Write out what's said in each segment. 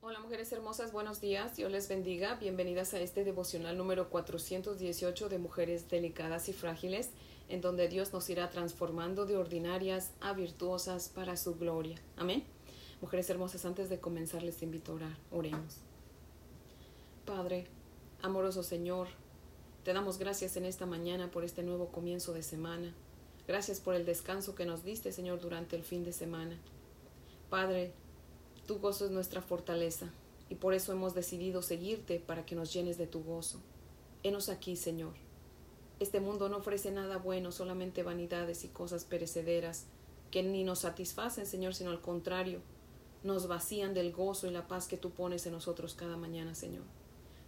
Hola mujeres hermosas, buenos días, Dios les bendiga, bienvenidas a este devocional número 418 de Mujeres Delicadas y Frágiles, en donde Dios nos irá transformando de ordinarias a virtuosas para su gloria. Amén. Mujeres hermosas, antes de comenzar les invito a orar, oremos. Padre, amoroso Señor, te damos gracias en esta mañana por este nuevo comienzo de semana. Gracias por el descanso que nos diste, Señor, durante el fin de semana. Padre, tu gozo es nuestra fortaleza y por eso hemos decidido seguirte para que nos llenes de tu gozo. Henos aquí, Señor. Este mundo no ofrece nada bueno, solamente vanidades y cosas perecederas que ni nos satisfacen, Señor, sino al contrario, nos vacían del gozo y la paz que tú pones en nosotros cada mañana, Señor.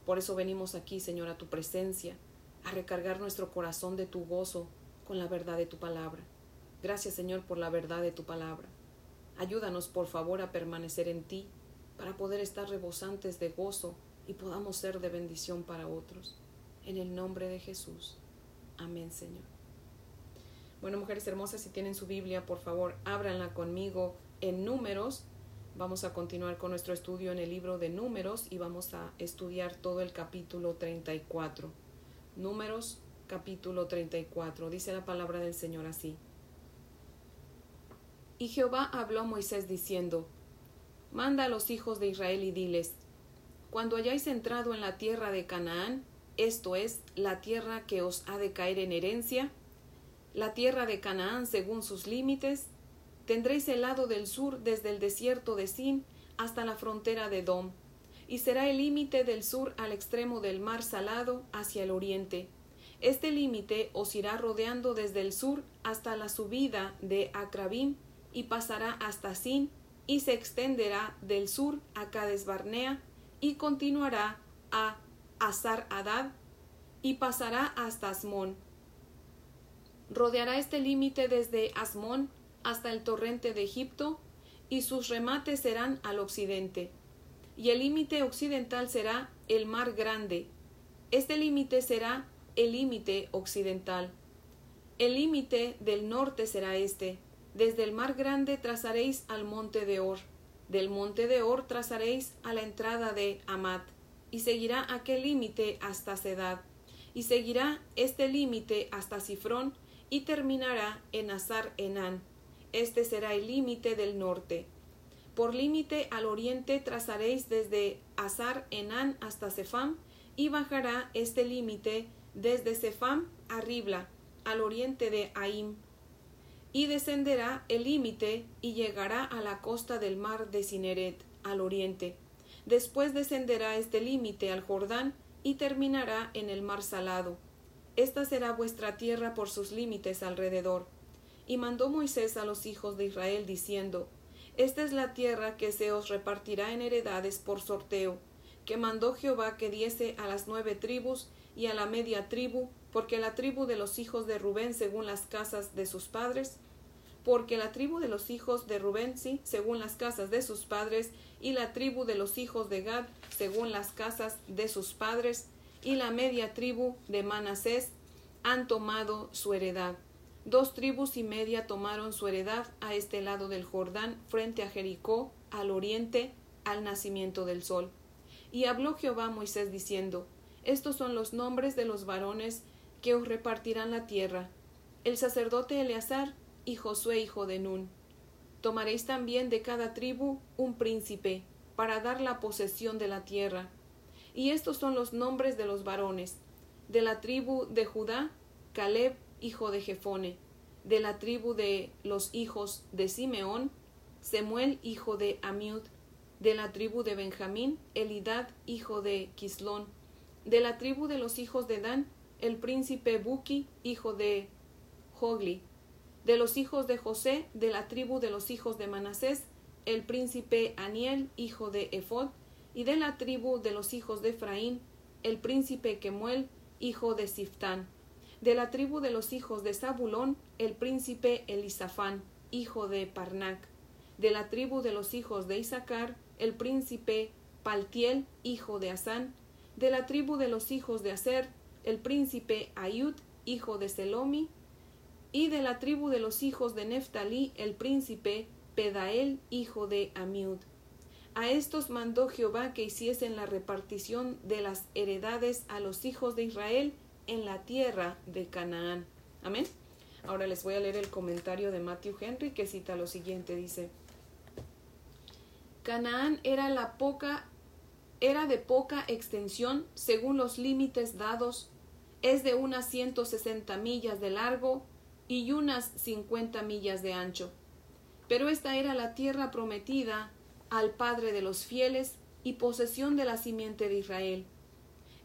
Por eso venimos aquí, Señor, a tu presencia, a recargar nuestro corazón de tu gozo con la verdad de tu palabra. Gracias, Señor, por la verdad de tu palabra. Ayúdanos, por favor, a permanecer en ti, para poder estar rebosantes de gozo y podamos ser de bendición para otros. En el nombre de Jesús. Amén, Señor. Bueno, mujeres hermosas, si tienen su Biblia, por favor, ábranla conmigo en números. Vamos a continuar con nuestro estudio en el libro de números y vamos a estudiar todo el capítulo 34. Números, capítulo 34. Dice la palabra del Señor así. Y Jehová habló a Moisés diciendo, Manda a los hijos de Israel y diles, Cuando hayáis entrado en la tierra de Canaán, esto es, la tierra que os ha de caer en herencia, la tierra de Canaán según sus límites, tendréis el lado del sur desde el desierto de Sin hasta la frontera de Dom, y será el límite del sur al extremo del mar salado hacia el oriente. Este límite os irá rodeando desde el sur hasta la subida de Acrabín y pasará hasta Sin y se extenderá del sur a Cades Barnea y continuará a Azar Adad y pasará hasta Asmón. Rodeará este límite desde Asmón hasta el torrente de Egipto y sus remates serán al occidente. Y el límite occidental será el mar grande. Este límite será el límite occidental. El límite del norte será este, desde el mar grande trazaréis al monte de Or, del monte de Or trazaréis a la entrada de Amat, y seguirá aquel límite hasta Sedad, y seguirá este límite hasta Sifrón, y terminará en Azar Enán. Este será el límite del norte. Por límite al oriente trazaréis desde Azar Enán hasta Sefam, y bajará este límite desde Sefam a Ribla, al oriente de Aim, y descenderá el límite y llegará a la costa del mar de Cineret, al oriente. Después descenderá este límite al Jordán y terminará en el mar salado. Esta será vuestra tierra por sus límites alrededor. Y mandó Moisés a los hijos de Israel diciendo, Esta es la tierra que se os repartirá en heredades por sorteo, que mandó Jehová que diese a las nueve tribus y a la media tribu porque la tribu de los hijos de Rubén según las casas de sus padres, porque la tribu de los hijos de Rubén sí, según las casas de sus padres, y la tribu de los hijos de Gad según las casas de sus padres, y la media tribu de Manasés han tomado su heredad. Dos tribus y media tomaron su heredad a este lado del Jordán, frente a Jericó, al oriente, al nacimiento del sol. Y habló Jehová a Moisés diciendo, Estos son los nombres de los varones que os repartirán la tierra, el sacerdote Eleazar y Josué hijo de Nun. Tomaréis también de cada tribu un príncipe, para dar la posesión de la tierra. Y estos son los nombres de los varones. De la tribu de Judá, Caleb, hijo de Jefone. De la tribu de los hijos de Simeón, Semuel, hijo de Amiud. De la tribu de Benjamín, Elidad, hijo de Quislón. De la tribu de los hijos de Dan, el príncipe Buki, hijo de Jogli. De los hijos de José, de la tribu de los hijos de Manasés, el príncipe Aniel, hijo de Ephod, y de la tribu de los hijos de Efraín, el príncipe Kemuel, hijo de Siftán. De la tribu de los hijos de Zabulón, el príncipe Elisafán, hijo de Parnac. De la tribu de los hijos de Isaacar, el príncipe Paltiel, hijo de Asán. De la tribu de los hijos de Aser, el príncipe Ayud, hijo de Selomi, y de la tribu de los hijos de Neftalí, el príncipe Pedael, hijo de Amiud. A estos mandó Jehová que hiciesen la repartición de las heredades a los hijos de Israel en la tierra de Canaán. Amén. Ahora les voy a leer el comentario de Matthew Henry que cita lo siguiente, dice, Canaán era la poca era de poca extensión según los límites dados, es de unas 160 millas de largo y unas 50 millas de ancho. Pero esta era la tierra prometida al Padre de los fieles y posesión de la simiente de Israel.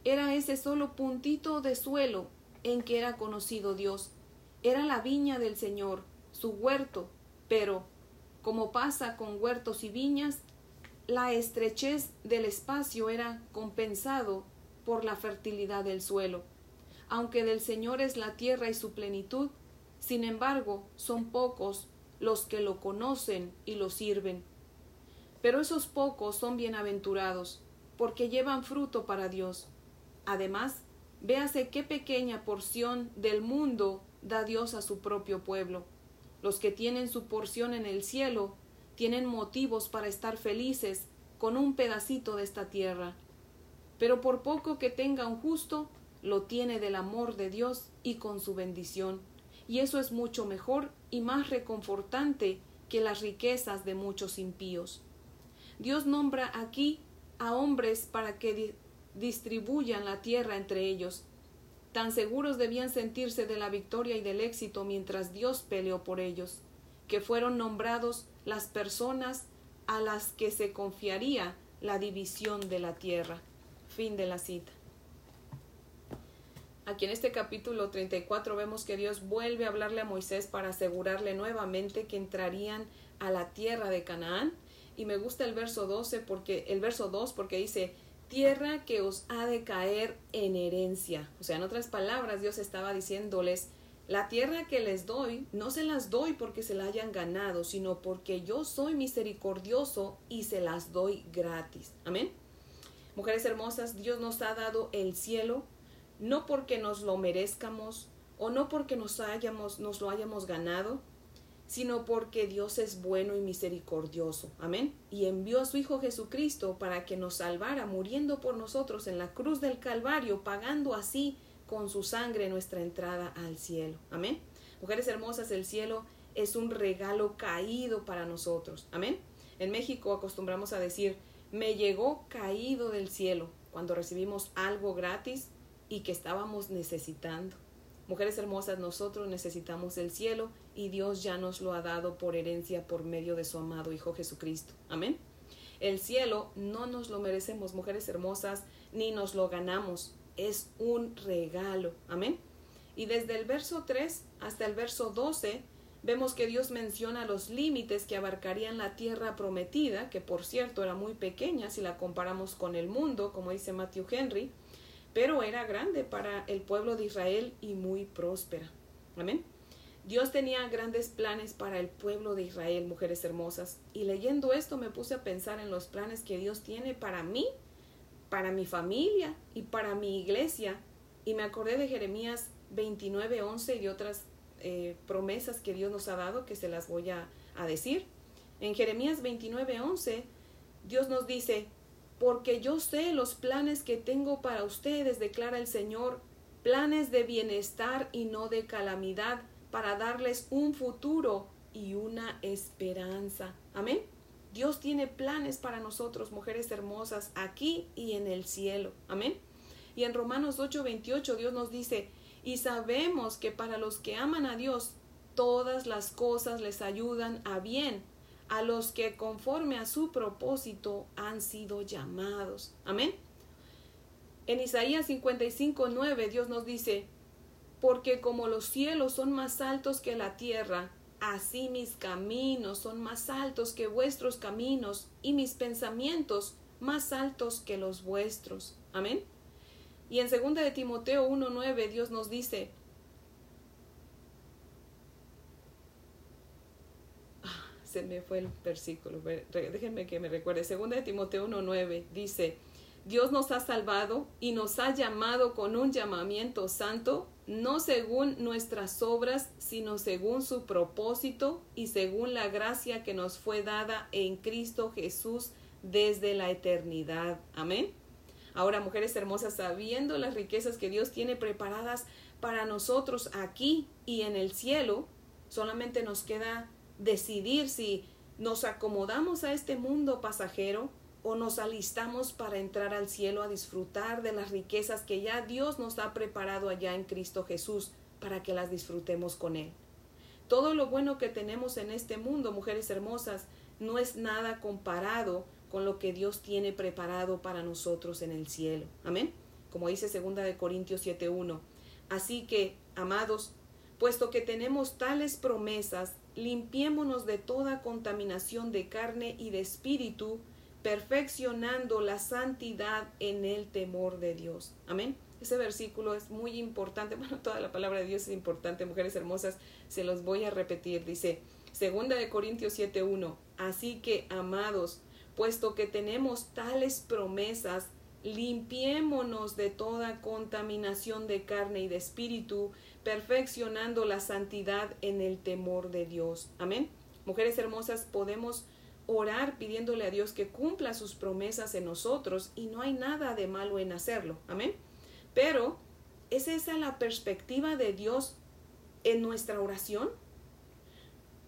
Era ese solo puntito de suelo en que era conocido Dios. Era la viña del Señor, su huerto, pero, como pasa con huertos y viñas, la estrechez del espacio era compensado por la fertilidad del suelo. Aunque del Señor es la tierra y su plenitud, sin embargo, son pocos los que lo conocen y lo sirven. Pero esos pocos son bienaventurados, porque llevan fruto para Dios. Además, véase qué pequeña porción del mundo da Dios a su propio pueblo. Los que tienen su porción en el cielo tienen motivos para estar felices con un pedacito de esta tierra. Pero por poco que tenga un justo, lo tiene del amor de Dios y con su bendición. Y eso es mucho mejor y más reconfortante que las riquezas de muchos impíos. Dios nombra aquí a hombres para que distribuyan la tierra entre ellos. Tan seguros debían sentirse de la victoria y del éxito mientras Dios peleó por ellos, que fueron nombrados las personas a las que se confiaría la división de la tierra. Fin de la cita. Aquí en este capítulo 34 vemos que Dios vuelve a hablarle a Moisés para asegurarle nuevamente que entrarían a la tierra de Canaán. Y me gusta el verso 12 porque el verso 2 porque dice tierra que os ha de caer en herencia. O sea, en otras palabras, Dios estaba diciéndoles la tierra que les doy, no se las doy porque se la hayan ganado, sino porque yo soy misericordioso y se las doy gratis. Amén. Mujeres hermosas, Dios nos ha dado el cielo no porque nos lo merezcamos o no porque nos, hayamos, nos lo hayamos ganado, sino porque Dios es bueno y misericordioso. Amén. Y envió a su Hijo Jesucristo para que nos salvara, muriendo por nosotros en la cruz del Calvario, pagando así con su sangre nuestra entrada al cielo. Amén. Mujeres hermosas, el cielo es un regalo caído para nosotros. Amén. En México acostumbramos a decir, me llegó caído del cielo cuando recibimos algo gratis y que estábamos necesitando. Mujeres hermosas, nosotros necesitamos el cielo y Dios ya nos lo ha dado por herencia por medio de su amado Hijo Jesucristo. Amén. El cielo no nos lo merecemos, mujeres hermosas, ni nos lo ganamos es un regalo. Amén. Y desde el verso 3 hasta el verso 12 vemos que Dios menciona los límites que abarcarían la tierra prometida, que por cierto era muy pequeña si la comparamos con el mundo, como dice Matthew Henry, pero era grande para el pueblo de Israel y muy próspera. Amén. Dios tenía grandes planes para el pueblo de Israel, mujeres hermosas, y leyendo esto me puse a pensar en los planes que Dios tiene para mí para mi familia y para mi iglesia. Y me acordé de Jeremías 29, 11 y de otras eh, promesas que Dios nos ha dado que se las voy a, a decir. En Jeremías 29, 11, Dios nos dice, porque yo sé los planes que tengo para ustedes, declara el Señor, planes de bienestar y no de calamidad, para darles un futuro y una esperanza. Amén. Dios tiene planes para nosotros, mujeres hermosas, aquí y en el cielo. Amén. Y en Romanos 8:28 Dios nos dice, y sabemos que para los que aman a Dios, todas las cosas les ayudan a bien, a los que conforme a su propósito han sido llamados. Amén. En Isaías 55:9 Dios nos dice, porque como los cielos son más altos que la tierra, Así mis caminos son más altos que vuestros caminos y mis pensamientos más altos que los vuestros. Amén. Y en 2 de Timoteo 1:9 Dios nos dice, ah, se me fue el versículo, déjenme que me recuerde. 2 de Timoteo 1:9 dice, Dios nos ha salvado y nos ha llamado con un llamamiento santo, no según nuestras obras, sino según su propósito y según la gracia que nos fue dada en Cristo Jesús desde la eternidad. Amén. Ahora, mujeres hermosas, sabiendo las riquezas que Dios tiene preparadas para nosotros aquí y en el cielo, solamente nos queda decidir si nos acomodamos a este mundo pasajero o nos alistamos para entrar al cielo a disfrutar de las riquezas que ya Dios nos ha preparado allá en Cristo Jesús para que las disfrutemos con Él. Todo lo bueno que tenemos en este mundo, mujeres hermosas, no es nada comparado con lo que Dios tiene preparado para nosotros en el cielo. Amén. Como dice segunda de Corintios 7:1. Así que, amados, puesto que tenemos tales promesas, limpiémonos de toda contaminación de carne y de espíritu, perfeccionando la santidad en el temor de Dios. Amén. Ese versículo es muy importante. Bueno, toda la palabra de Dios es importante, mujeres hermosas. Se los voy a repetir. Dice, segunda de Corintios 7:1. Así que, amados, puesto que tenemos tales promesas, limpiémonos de toda contaminación de carne y de espíritu, perfeccionando la santidad en el temor de Dios. Amén. Mujeres hermosas, podemos orar pidiéndole a Dios que cumpla sus promesas en nosotros y no hay nada de malo en hacerlo. Amén. Pero, ¿es esa la perspectiva de Dios en nuestra oración?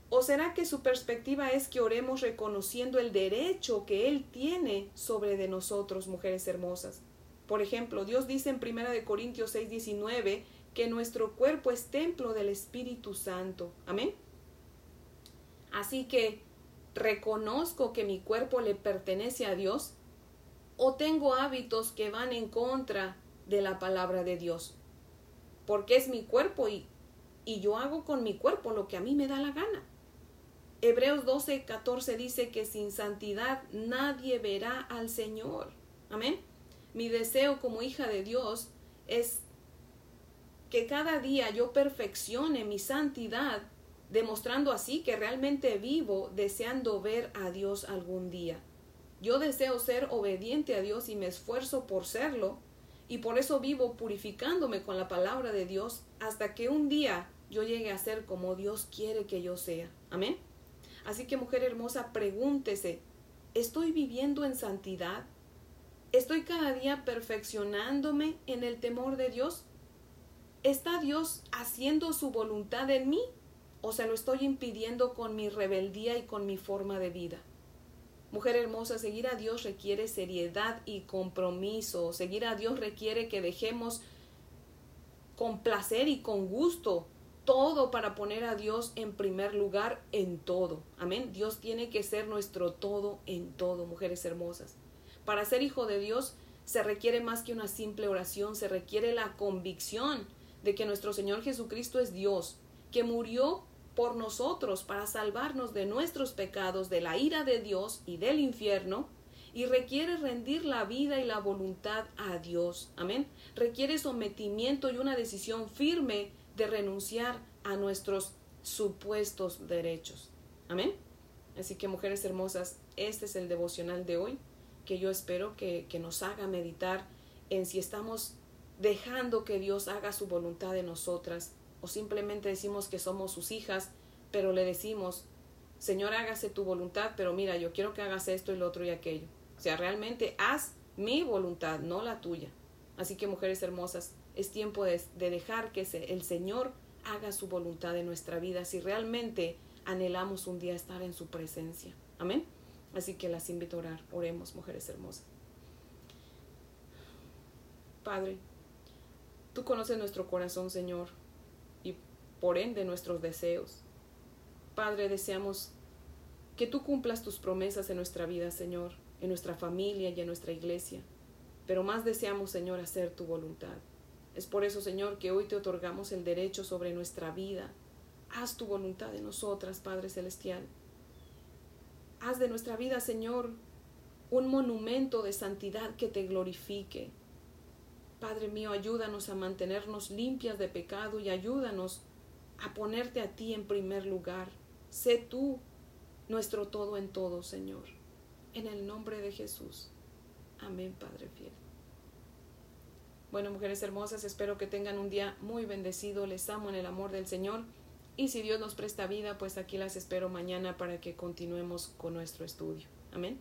¿O será que su perspectiva es que oremos reconociendo el derecho que Él tiene sobre de nosotros, mujeres hermosas? Por ejemplo, Dios dice en 1 Corintios 6, 19 que nuestro cuerpo es templo del Espíritu Santo. Amén. Así que, ¿reconozco que mi cuerpo le pertenece a Dios? ¿O tengo hábitos que van en contra de la palabra de Dios? Porque es mi cuerpo y, y yo hago con mi cuerpo lo que a mí me da la gana. Hebreos 12, 14 dice que sin santidad nadie verá al Señor. Amén. Mi deseo como hija de Dios es que cada día yo perfeccione mi santidad, demostrando así que realmente vivo deseando ver a Dios algún día. Yo deseo ser obediente a Dios y me esfuerzo por serlo, y por eso vivo purificándome con la palabra de Dios hasta que un día yo llegue a ser como Dios quiere que yo sea. Amén. Así que mujer hermosa, pregúntese, ¿estoy viviendo en santidad? ¿Estoy cada día perfeccionándome en el temor de Dios? ¿Está Dios haciendo su voluntad en mí o se lo estoy impidiendo con mi rebeldía y con mi forma de vida? Mujer hermosa, seguir a Dios requiere seriedad y compromiso. Seguir a Dios requiere que dejemos con placer y con gusto todo para poner a Dios en primer lugar en todo. Amén. Dios tiene que ser nuestro todo en todo, mujeres hermosas. Para ser hijo de Dios se requiere más que una simple oración, se requiere la convicción de que nuestro Señor Jesucristo es Dios, que murió por nosotros para salvarnos de nuestros pecados, de la ira de Dios y del infierno, y requiere rendir la vida y la voluntad a Dios. Amén. Requiere sometimiento y una decisión firme de renunciar a nuestros supuestos derechos. Amén. Así que mujeres hermosas, este es el devocional de hoy que yo espero que, que nos haga meditar en si estamos dejando que Dios haga su voluntad en nosotras o simplemente decimos que somos sus hijas, pero le decimos, Señor, hágase tu voluntad, pero mira, yo quiero que hagas esto y lo otro y aquello. O sea, realmente haz mi voluntad, no la tuya. Así que mujeres hermosas, es tiempo de, dejar que el Señor haga su voluntad en nuestra vida si realmente anhelamos un día estar en su presencia. Amén. Así que las invito a orar. Oremos, mujeres hermosas. Padre, tú conoces nuestro corazón, Señor, por ende nuestros deseos. Padre, deseamos que tú cumplas tus promesas en nuestra vida, Señor, en nuestra familia y en nuestra iglesia. Pero más deseamos, Señor, hacer tu voluntad. Es por eso, Señor, que hoy te otorgamos el derecho sobre nuestra vida. Haz tu voluntad en nosotras, Padre Celestial. Haz de nuestra vida, Señor, un monumento de santidad que te glorifique. Padre mío, ayúdanos a mantenernos limpias de pecado y ayúdanos a ponerte a ti en primer lugar. Sé tú nuestro todo en todo, Señor. En el nombre de Jesús. Amén, Padre fiel. Bueno, mujeres hermosas, espero que tengan un día muy bendecido. Les amo en el amor del Señor. Y si Dios nos presta vida, pues aquí las espero mañana para que continuemos con nuestro estudio. Amén.